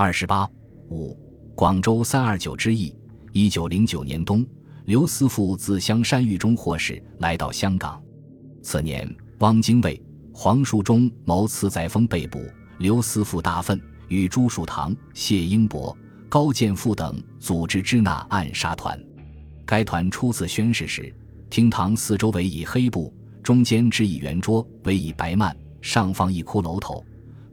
二十八五，广州三二九之役。一九零九年冬，刘思富自香山狱中获释，来到香港。次年，汪精卫、黄树忠谋刺载沣被捕，刘思富大愤，与朱树堂、谢英伯、高剑父等组织支那暗杀团。该团初次宣誓时，厅堂四周围以黑布，中间置一圆桌，围以白幔，上方一骷髅头，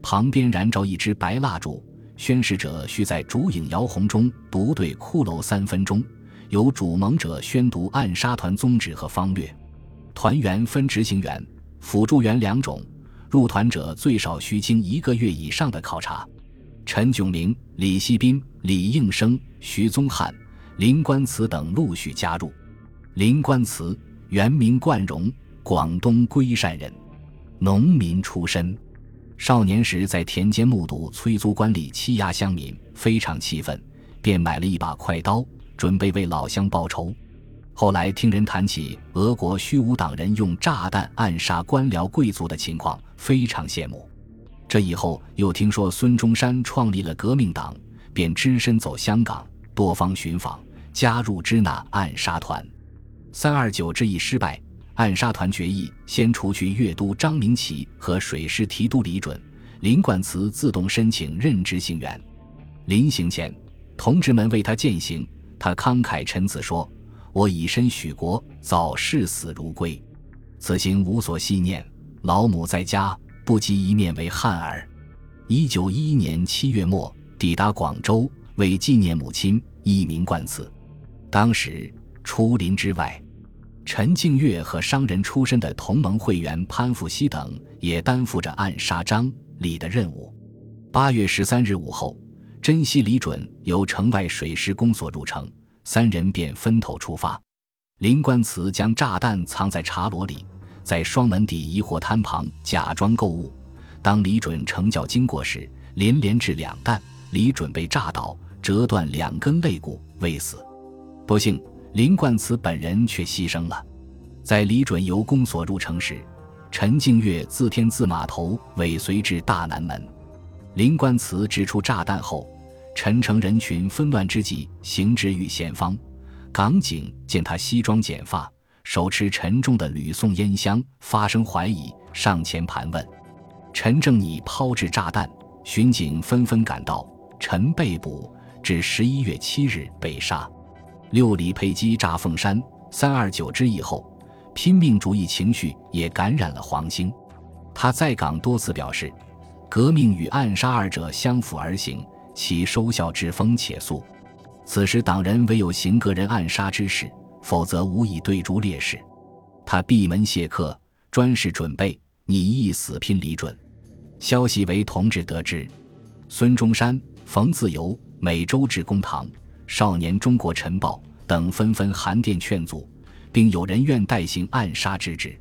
旁边燃着一支白蜡烛。宣誓者需在烛影摇红中独对骷髅三分钟，由主盟者宣读暗杀团宗旨和方略。团员分执行员、辅助员两种，入团者最少需经一个月以上的考察。陈炯明、李锡斌、李应生、徐宗汉、林冠慈等陆续加入。林冠慈原名冠荣，广东龟山人，农民出身。少年时在田间目睹催租官吏欺压乡民，非常气愤，便买了一把快刀，准备为老乡报仇。后来听人谈起俄国虚无党人用炸弹暗杀官僚贵族的情况，非常羡慕。这以后又听说孙中山创立了革命党，便只身走香港，多方寻访，加入支那暗杀团。三二九之役失败。暗杀团决议先除去粤都张明启和水师提督李准，林冠慈自动申请任职行员。临行前，同志们为他饯行，他慷慨陈词说：“我以身许国，早视死如归。此行无所系念，老母在家，不及一面为汉儿。”一九一一年七月末抵达广州，为纪念母亲，一名冠词。当时出林之外。陈静月和商人出身的同盟会员潘富熙等也担负着暗杀张李的任务。八月十三日午后，珍惜李准由城外水师公所入城，三人便分头出发。林冠慈将炸弹藏在茶箩里，在双门底一货摊旁假装购物。当李准乘轿经过时，连连掷两弹，李准被炸倒，折断两根肋骨，未死。不幸。林冠慈本人却牺牲了。在李准由公所入城时，陈静月自天字码头尾随至大南门。林冠慈指出炸弹后，陈城人群纷乱之际，行至御前方，港警见他西装剪发，手持沉重的吕宋烟箱，发生怀疑，上前盘问。陈正拟抛掷炸弹，巡警纷纷赶到，陈被捕，至十一月七日被杀。六李佩基炸凤山三二九之役后，拼命主义情绪也感染了黄兴。他在港多次表示，革命与暗杀二者相辅而行，其收效之风且速。此时党人唯有行个人暗杀之事，否则无以对诸烈士。他闭门谢客，专事准备拟议死拼李准。消息为同志得知，孙中山、冯自由每周至公堂。少年中国晨报等纷纷函电劝阻，并有人愿代行暗杀之职。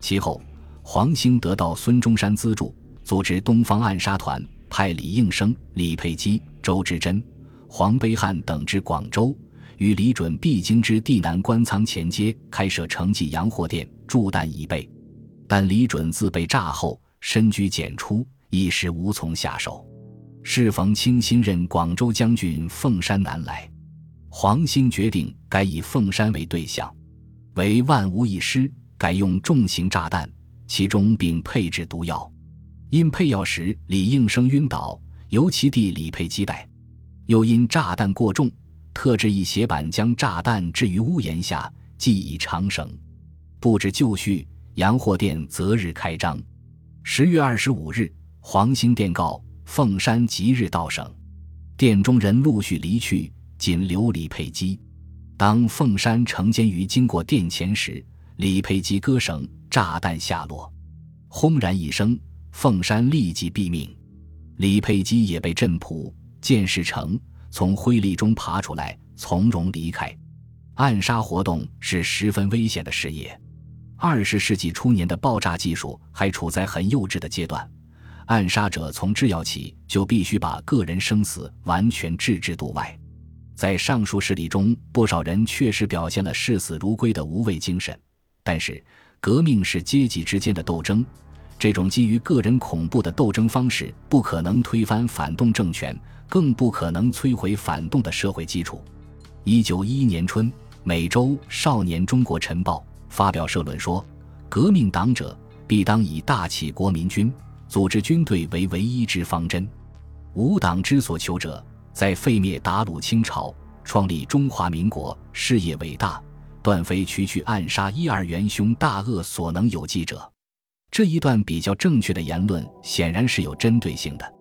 其后，黄兴得到孙中山资助，组织东方暗杀团，派李应生、李佩基、周志珍、黄悲汉等至广州，与李准必经之地南官仓前街开设城际洋货店，驻弹以备。但李准自被炸后，深居简出，一时无从下手。适逢清新任广州将军凤山南来，黄兴决定改以凤山为对象，为万无一失，改用重型炸弹，其中并配置毒药。因配药时李应生晕倒，由其弟李佩基带；又因炸弹过重，特制一斜板将炸弹置于屋檐下，系以长绳。布置就绪，洋货店择日开张。十月二十五日，黄兴电告。凤山即日到省，殿中人陆续离去，仅留李佩基。当凤山城监于经过殿前时，李佩基割绳，炸弹下落，轰然一声，凤山立即毙命。李佩基也被震仆，见事成，从灰砾中爬出来，从容离开。暗杀活动是十分危险的事业，二十世纪初年的爆炸技术还处在很幼稚的阶段。暗杀者从制药起就必须把个人生死完全置之度外，在上述事例中，不少人确实表现了视死如归的无畏精神。但是，革命是阶级之间的斗争，这种基于个人恐怖的斗争方式不可能推翻反动政权，更不可能摧毁反动的社会基础。一九一一年春，美洲《少年中国晨报》发表社论说：“革命党者必当以大起国民军，组织军队为唯一之方针。吾党之所求者，在废灭鞑虏清朝，创立中华民国，事业伟大，断非区区暗杀一二元凶大恶所能有计者。”这一段比较正确的言论，显然是有针对性的。